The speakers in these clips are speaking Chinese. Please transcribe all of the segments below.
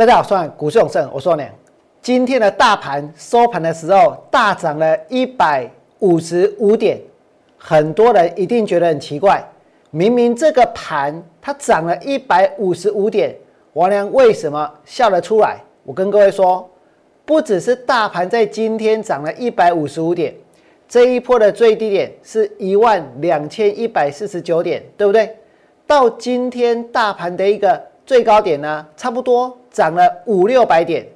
大家好，我是股市永胜，我说呢，今天的大盘收盘的时候大涨了一百五十五点，很多人一定觉得很奇怪，明明这个盘它涨了一百五十五点，王良为什么笑得出来？我跟各位说，不只是大盘在今天涨了一百五十五点，这一波的最低点是一万两千一百四十九点，对不对？到今天大盘的一个最高点呢，差不多。涨了五六百点，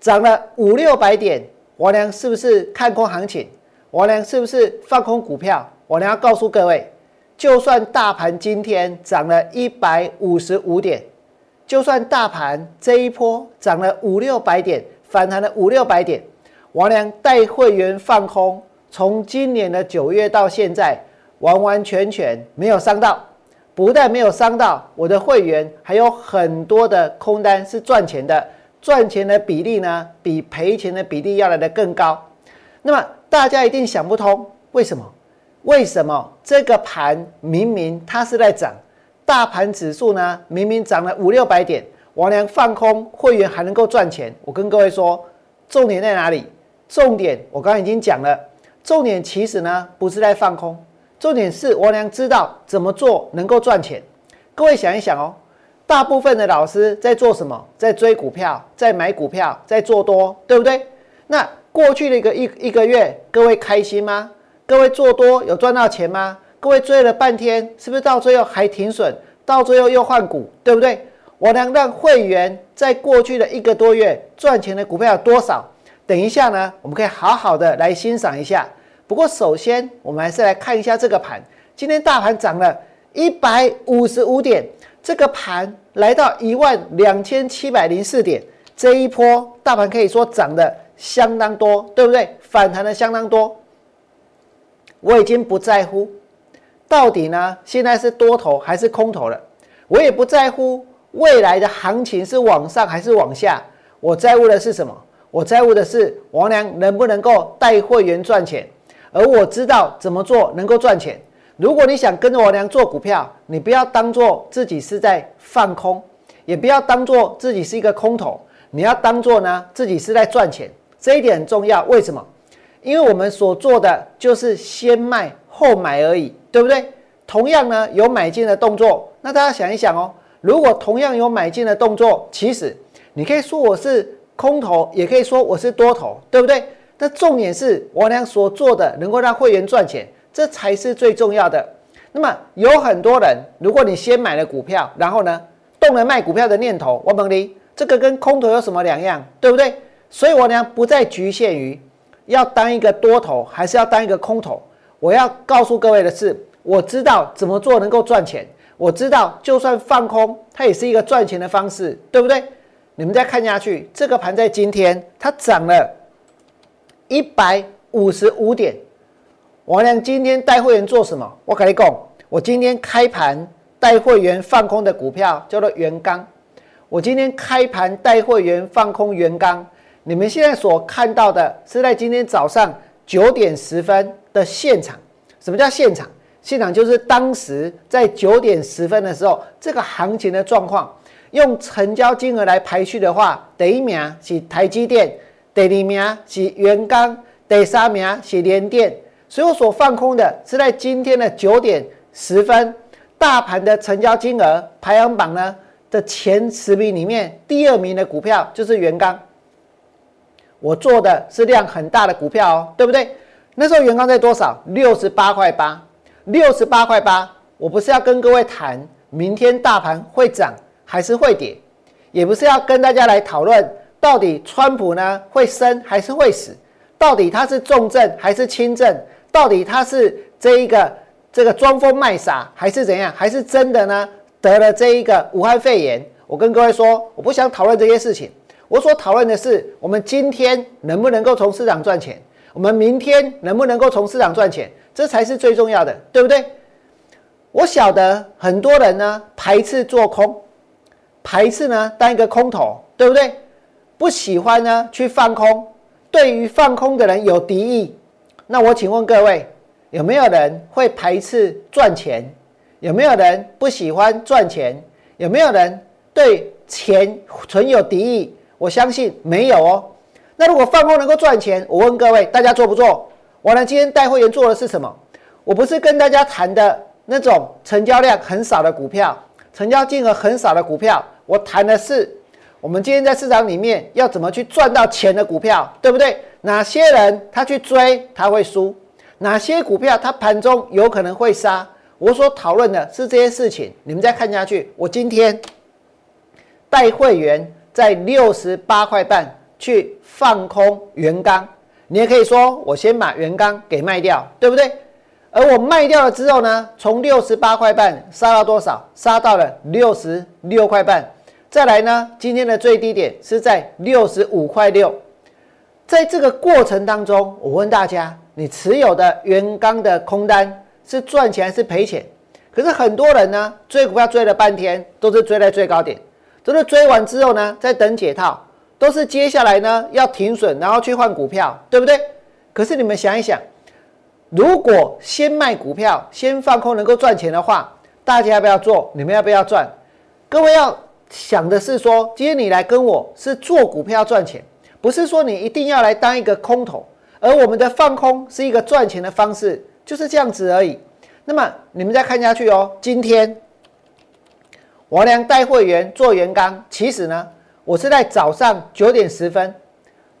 涨了五六百点，王良是不是看空行情？王良是不是放空股票？王良要告诉各位，就算大盘今天涨了一百五十五点，就算大盘这一波涨了五六百点，反弹了五六百点，王良带会员放空，从今年的九月到现在，完完全全没有伤到。不但没有伤到我的会员，还有很多的空单是赚钱的，赚钱的比例呢比赔钱的比例要来的更高。那么大家一定想不通，为什么？为什么这个盘明明它是在涨，大盘指数呢明明涨了五六百点，王良放空会员还能够赚钱？我跟各位说，重点在哪里？重点我刚刚已经讲了，重点其实呢不是在放空。重点是王良知道怎么做能够赚钱。各位想一想哦，大部分的老师在做什么？在追股票，在买股票，在做多，对不对？那过去的一个一一个月，各位开心吗？各位做多有赚到钱吗？各位追了半天，是不是到最后还停损？到最后又换股，对不对？我能让会员在过去的一个多月赚钱的股票有多少？等一下呢，我们可以好好的来欣赏一下。不过，首先我们还是来看一下这个盘。今天大盘涨了一百五十五点，这个盘来到一万两千七百零四点。这一波大盘可以说涨得相当多，对不对？反弹的相当多。我已经不在乎到底呢，现在是多头还是空头了。我也不在乎未来的行情是往上还是往下。我在乎的是什么？我在乎的是王良能不能够带会员赚钱。而我知道怎么做能够赚钱。如果你想跟着我娘做股票，你不要当做自己是在放空，也不要当做自己是一个空头，你要当做呢自己是在赚钱。这一点很重要。为什么？因为我们所做的就是先卖后买而已，对不对？同样呢有买进的动作，那大家想一想哦，如果同样有买进的动作，其实你可以说我是空头，也可以说我是多头，对不对？那重点是我俩所做的能够让会员赚钱，这才是最重要的。那么有很多人，如果你先买了股票，然后呢动了卖股票的念头，我问你，这个跟空头有什么两样？对不对？所以我俩不再局限于要当一个多头，还是要当一个空头。我要告诉各位的是，我知道怎么做能够赚钱，我知道就算放空，它也是一个赚钱的方式，对不对？你们再看下去，这个盘在今天它涨了。一百五十五点，王亮今天带会员做什么？我跟你讲，我今天开盘带会员放空的股票叫做元刚。我今天开盘带会员放空元刚。你们现在所看到的是在今天早上九点十分的现场。什么叫现场？现场就是当时在九点十分的时候，这个行情的状况。用成交金额来排序的话，第一名是台积电。第二名是元刚，第三名是联电，所以我所放空的是在今天的九点十分，大盘的成交金额排行榜呢的前十名里面，第二名的股票就是元刚。我做的是量很大的股票哦，对不对？那时候元刚在多少？六十八块八，六十八块八。我不是要跟各位谈明天大盘会涨还是会跌，也不是要跟大家来讨论。到底川普呢会生还是会死？到底他是重症还是轻症？到底他是这一个这个装疯卖傻还是怎样？还是真的呢得了这一个武汉肺炎？我跟各位说，我不想讨论这些事情。我所讨论的是，我们今天能不能够从市场赚钱？我们明天能不能够从市场赚钱？这才是最重要的，对不对？我晓得很多人呢排斥做空，排斥呢当一个空头，对不对？不喜欢呢，去放空。对于放空的人有敌意。那我请问各位，有没有人会排斥赚钱？有没有人不喜欢赚钱？有没有人对钱存有敌意？我相信没有哦。那如果放空能够赚钱，我问各位，大家做不做？我呢，今天带会员做的是什么？我不是跟大家谈的那种成交量很少的股票，成交金额很少的股票，我谈的是我们今天在市场里面要怎么去赚到钱的股票，对不对？哪些人他去追他会输？哪些股票它盘中有可能会杀？我所讨论的是这些事情。你们再看下去，我今天带会员在六十八块半去放空元钢，你也可以说我先把元钢给卖掉，对不对？而我卖掉了之后呢，从六十八块半杀到多少？杀到了六十六块半。再来呢，今天的最低点是在六十五块六。在这个过程当中，我问大家。你持有的原钢的空单是赚钱还是赔钱？可是很多人呢追股票追了半天，都是追在最高点，都是追完之后呢在等解套，都是接下来呢要停损，然后去换股票，对不对？可是你们想一想，如果先卖股票，先放空能够赚钱的话，大家要不要做？你们要不要赚？各位要想的是说，今天你来跟我是做股票赚钱，不是说你一定要来当一个空头。而我们的放空是一个赚钱的方式，就是这样子而已。那么你们再看下去哦。今天王良带会员做元刚，其实呢，我是在早上九点十分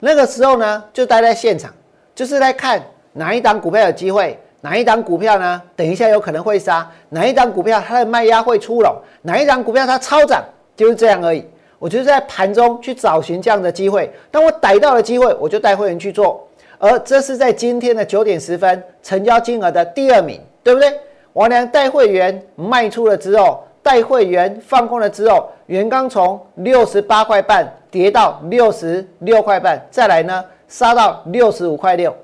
那个时候呢，就待在现场，就是在看哪一档股票有机会，哪一档股票呢，等一下有可能会杀，哪一档股票它的卖压会出笼，哪一档股票它超涨，就是这样而已。我就是在盘中去找寻这样的机会，当我逮到了机会，我就带会员去做。而这是在今天的九点十分成交金额的第二名，对不对？王良带会员卖出了之后，带会员放空了之后，元刚从六十八块半跌到六十六块半，再来呢杀到六十五块六，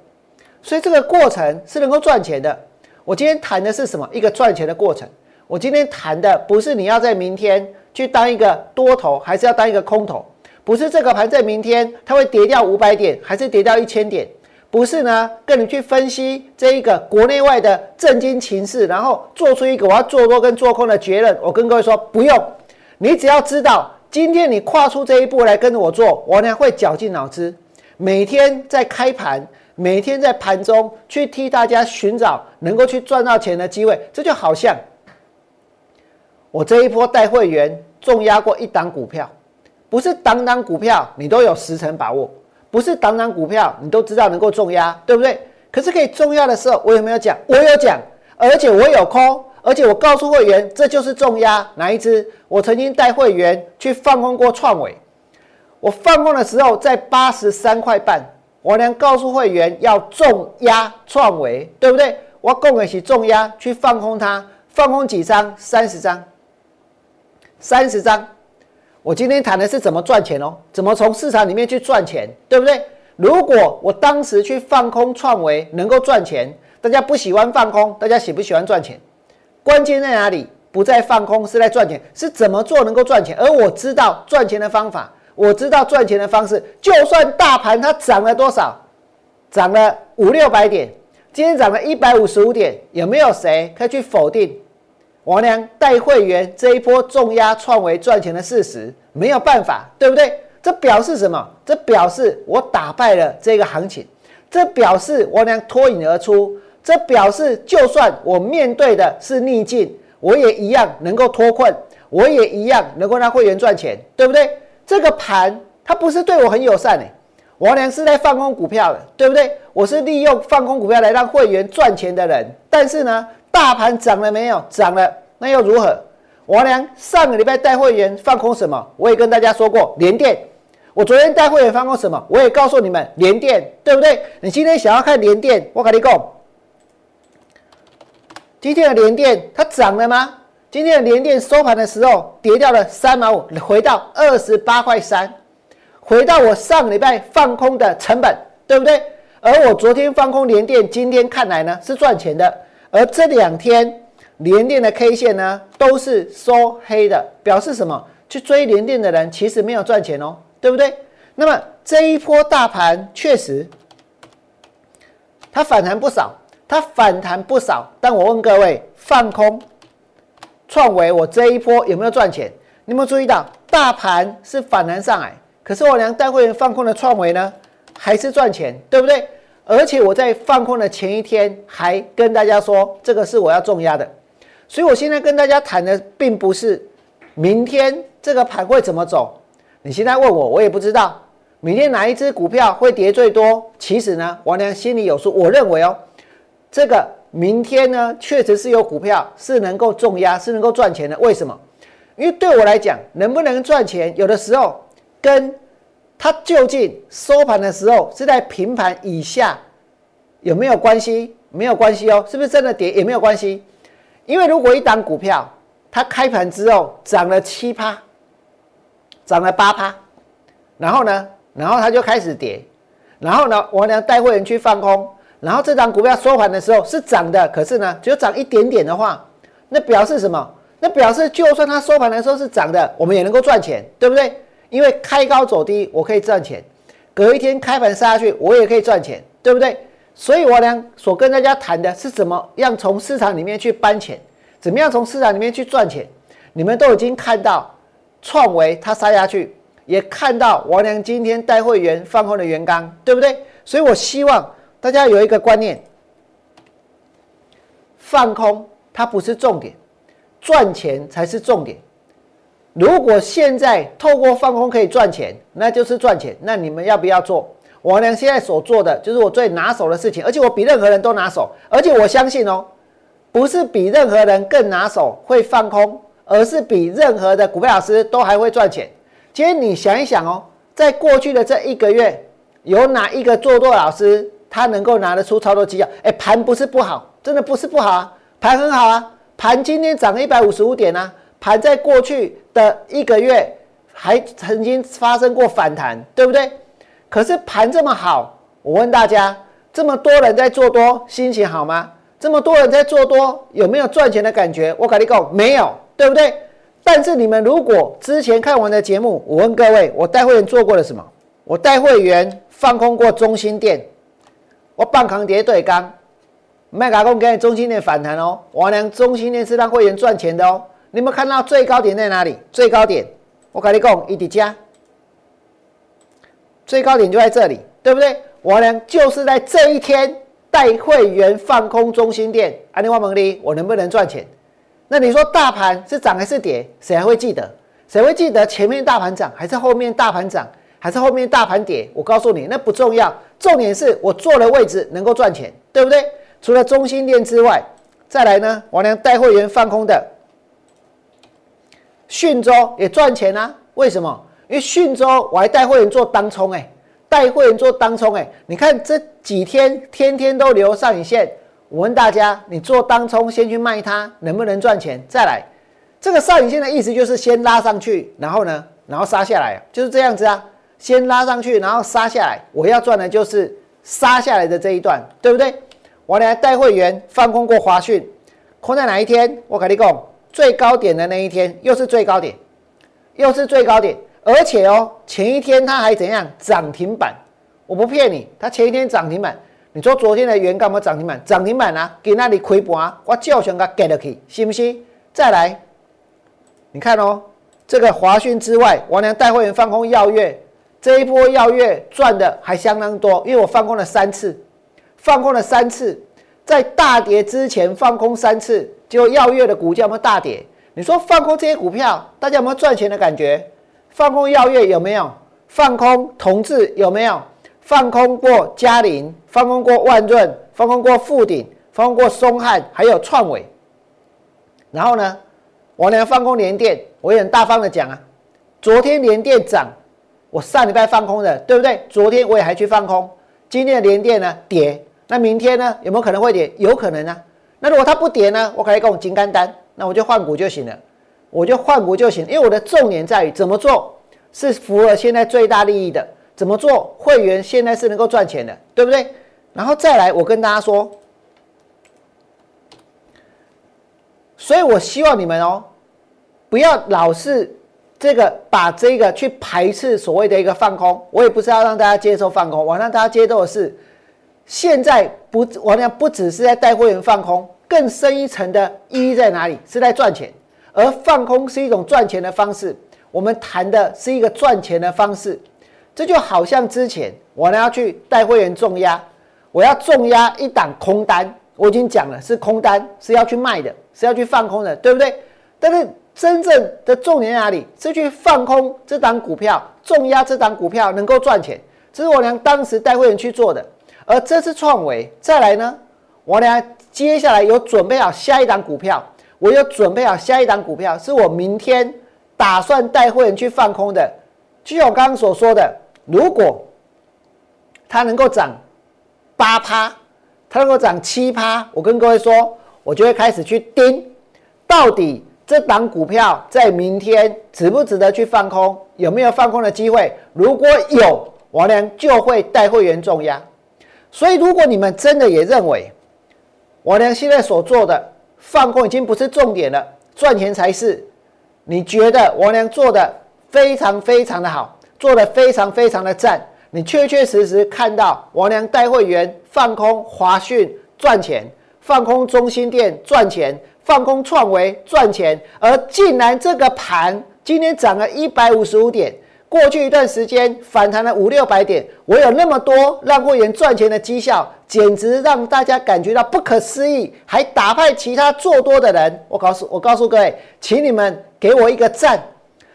所以这个过程是能够赚钱的。我今天谈的是什么？一个赚钱的过程。我今天谈的不是你要在明天去当一个多头，还是要当一个空头？不是这个盘在明天它会跌掉五百点，还是跌掉一千点？不是呢，跟你去分析这一个国内外的震惊情势，然后做出一个我要做多跟做空的结论。我跟各位说，不用，你只要知道，今天你跨出这一步来跟着我做，我呢会绞尽脑汁，每天在开盘，每天在盘中去替大家寻找能够去赚到钱的机会。这就好像我这一波带会员重压过一档股票，不是档档股票你都有十成把握。不是档档股票，你都知道能够重压，对不对？可是可以重压的时候，我有没有讲？我有讲，而且我有空，而且我告诉会员，这就是重压哪一只？我曾经带会员去放空过创伟，我放空的时候在八十三块半，我能告诉会员要重压创伟，对不对？我供给起重压去放空它，放空几张？三十张，三十张。我今天谈的是怎么赚钱哦，怎么从市场里面去赚钱，对不对？如果我当时去放空创维能够赚钱，大家不喜欢放空，大家喜不喜欢赚钱？关键在哪里？不在放空，是在赚钱。是怎么做能够赚钱？而我知道赚钱的方法，我知道赚钱的方式。就算大盘它涨了多少，涨了五六百点，今天涨了一百五十五点，有没有谁可以去否定？王良带会员这一波重压创维赚钱的事实没有办法，对不对？这表示什么？这表示我打败了这个行情，这表示王良脱颖而出，这表示就算我面对的是逆境，我也一样能够脱困，我也一样能够让会员赚钱，对不对？这个盘它不是对我很友善诶，王良是在放空股票的，对不对？我是利用放空股票来让会员赚钱的人，但是呢？大盘涨了没有？涨了，那又如何？王良上个礼拜带会员放空什么？我也跟大家说过连电。我昨天带会员放空什么？我也告诉你们连电，对不对？你今天想要看连电，我跟你讲，今天的连电它涨了吗？今天的连电收盘的时候跌掉了三毛五，回到二十八块三，回到我上个礼拜放空的成本，对不对？而我昨天放空连电，今天看来呢是赚钱的。而这两天连电的 K 线呢，都是收黑的，表示什么？去追连电的人其实没有赚钱哦，对不对？那么这一波大盘确实，它反弹不少，它反弹不少。但我问各位，放空创维，我这一波有没有赚钱？你有没有注意到，大盘是反弹上来，可是我娘带会员放空的创维呢，还是赚钱，对不对？而且我在放空的前一天还跟大家说，这个是我要重压的。所以我现在跟大家谈的，并不是明天这个盘会怎么走。你现在问我，我也不知道明天哪一只股票会跌最多。其实呢，王良心里有数。我认为哦，这个明天呢，确实是有股票是能够重压，是能够赚钱的。为什么？因为对我来讲，能不能赚钱，有的时候跟它究竟收盘的时候是在平盘以下有没有关系？没有关系哦，是不是真的跌也没有关系。因为如果一档股票它开盘之后涨了七趴，涨了八趴，然后呢，然后它就开始跌，然后呢，我呢带会员去放空，然后这张股票收盘的时候是涨的，可是呢，只有涨一点点的话，那表示什么？那表示，就算它收盘的时候是涨的，我们也能够赚钱，对不对？因为开高走低，我可以赚钱；隔一天开盘杀下去，我也可以赚钱，对不对？所以，我俩所跟大家谈的是怎么样从市场里面去搬钱，怎么样从市场里面去赚钱。你们都已经看到创维它杀下去，也看到王良今天带会员放空的元刚，对不对？所以我希望大家有一个观念：放空它不是重点。赚钱才是重点。如果现在透过放空可以赚钱，那就是赚钱。那你们要不要做？王良现在所做的就是我最拿手的事情，而且我比任何人都拿手。而且我相信哦，不是比任何人更拿手会放空，而是比任何的股票老师都还会赚钱。其实你想一想哦，在过去的这一个月，有哪一个做多老师他能够拿得出操作绩效？哎，盘不是不好，真的不是不好啊，盘很好啊。盘今天涨了一百五十五点啊，盘在过去的一个月还曾经发生过反弹，对不对？可是盘这么好，我问大家，这么多人在做多，心情好吗？这么多人在做多，有没有赚钱的感觉？我跟你讲，没有，对不对？但是你们如果之前看完的节目，我问各位，我带会员做过了什么？我带会员放空过中心店，我半扛跌对刚。麦卡工给中心店反弹哦，我良中心店是让会员赚钱的哦。你们看到最高点在哪里？最高点，我跟你讲，一滴加，最高点就在这里，对不对？我良就是在这一天带会员放空中心店。安利万蒙利，我能不能赚钱？那你说大盘是涨还是跌？谁还会记得？谁会记得前面大盘涨还是后面大盘涨还是后面大盘跌？我告诉你，那不重要，重点是我坐的位置能够赚钱，对不对？除了中心店之外，再来呢？王良带会员放空的讯州也赚钱啊？为什么？因为讯州我还带会员做当冲，哎，带会员做当冲，哎，你看这几天天天都留上影线。我问大家，你做当冲先去卖它，能不能赚钱？再来，这个上影线的意思就是先拉上去，然后呢，然后杀下来，就是这样子啊。先拉上去，然后杀下来，我要赚的就是杀下来的这一段，对不对？我来带会员放空过华讯，空在哪一天？我跟你讲，最高点的那一天，又是最高点，又是最高点，而且哦，前一天它还怎样？涨停板，我不骗你，它前一天涨停板。你说昨天的原干嘛涨停板？涨停板啊，给那里亏盘，我叫想给 get 去，信不信？再来，你看哦，这个华讯之外，我娘带会员放空耀月，这一波耀月赚的还相当多，因为我放空了三次。放空了三次，在大跌之前放空三次，结果耀月的股价有没有大跌？你说放空这些股票，大家有没有赚钱的感觉？放空耀月有没有？放空同志有没有？放空过嘉麟，放空过万润，放空过富鼎，放空过松汉，还有创伟。然后呢，我呢放空联电，我也很大方的讲啊，昨天联电涨，我上礼拜放空的，对不对？昨天我也还去放空，今天的联电呢跌。那明天呢？有没有可能会跌？有可能啊。那如果它不跌呢？我可以跟我金干单，那我就换股就行了，我就换股就行。因为我的重点在于怎么做是符合现在最大利益的，怎么做会员现在是能够赚钱的，对不对？然后再来，我跟大家说，所以我希望你们哦，不要老是这个把这个去排斥所谓的一个放空。我也不是要让大家接受放空，我让大家接受的是。现在不，我讲不只是在带会员放空，更深一层的意义在哪里？是在赚钱，而放空是一种赚钱的方式。我们谈的是一个赚钱的方式。这就好像之前我呢要去带会员重压，我要重压一档空单，我已经讲了是空单，是要去卖的，是要去放空的，对不对？但是真正的重点在哪里？是去放空这档股票，重压这档股票能够赚钱，这是我娘当时带会员去做的。而这次创维再来呢，我呢接下来有准备好下一档股票，我有准备好下一档股票，是我明天打算带会员去放空的，就像我刚刚所说的。如果它能够涨八趴，它能够涨七趴，我跟各位说，我就会开始去盯，到底这档股票在明天值不值得去放空，有没有放空的机会？如果有，我呢就会带会员重压。所以，如果你们真的也认为王良现在所做的放空已经不是重点了，赚钱才是，你觉得王良做的非常非常的好。做的非常非常的赞，你确确实实看到王良带会员放空华讯赚钱，放空中心店赚钱，放空创维赚钱，而竟然这个盘今天涨了一百五十五点，过去一段时间反弹了五六百点，我有那么多让会员赚钱的绩效，简直让大家感觉到不可思议，还打败其他做多的人。我告诉我告诉各位，请你们给我一个赞。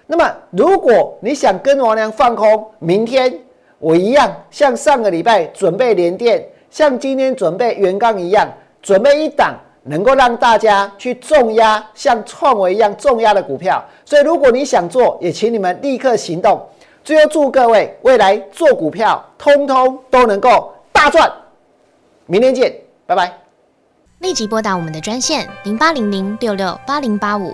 那么，如果你想跟王良放空，明天我一样像上个礼拜准备连电，像今天准备元刚一样，准备一档能够让大家去重压，像创维一样重压的股票。所以，如果你想做，也请你们立刻行动。最后，祝各位未来做股票，通通都能够大赚。明天见，拜拜。立即拨打我们的专线零八零零六六八零八五。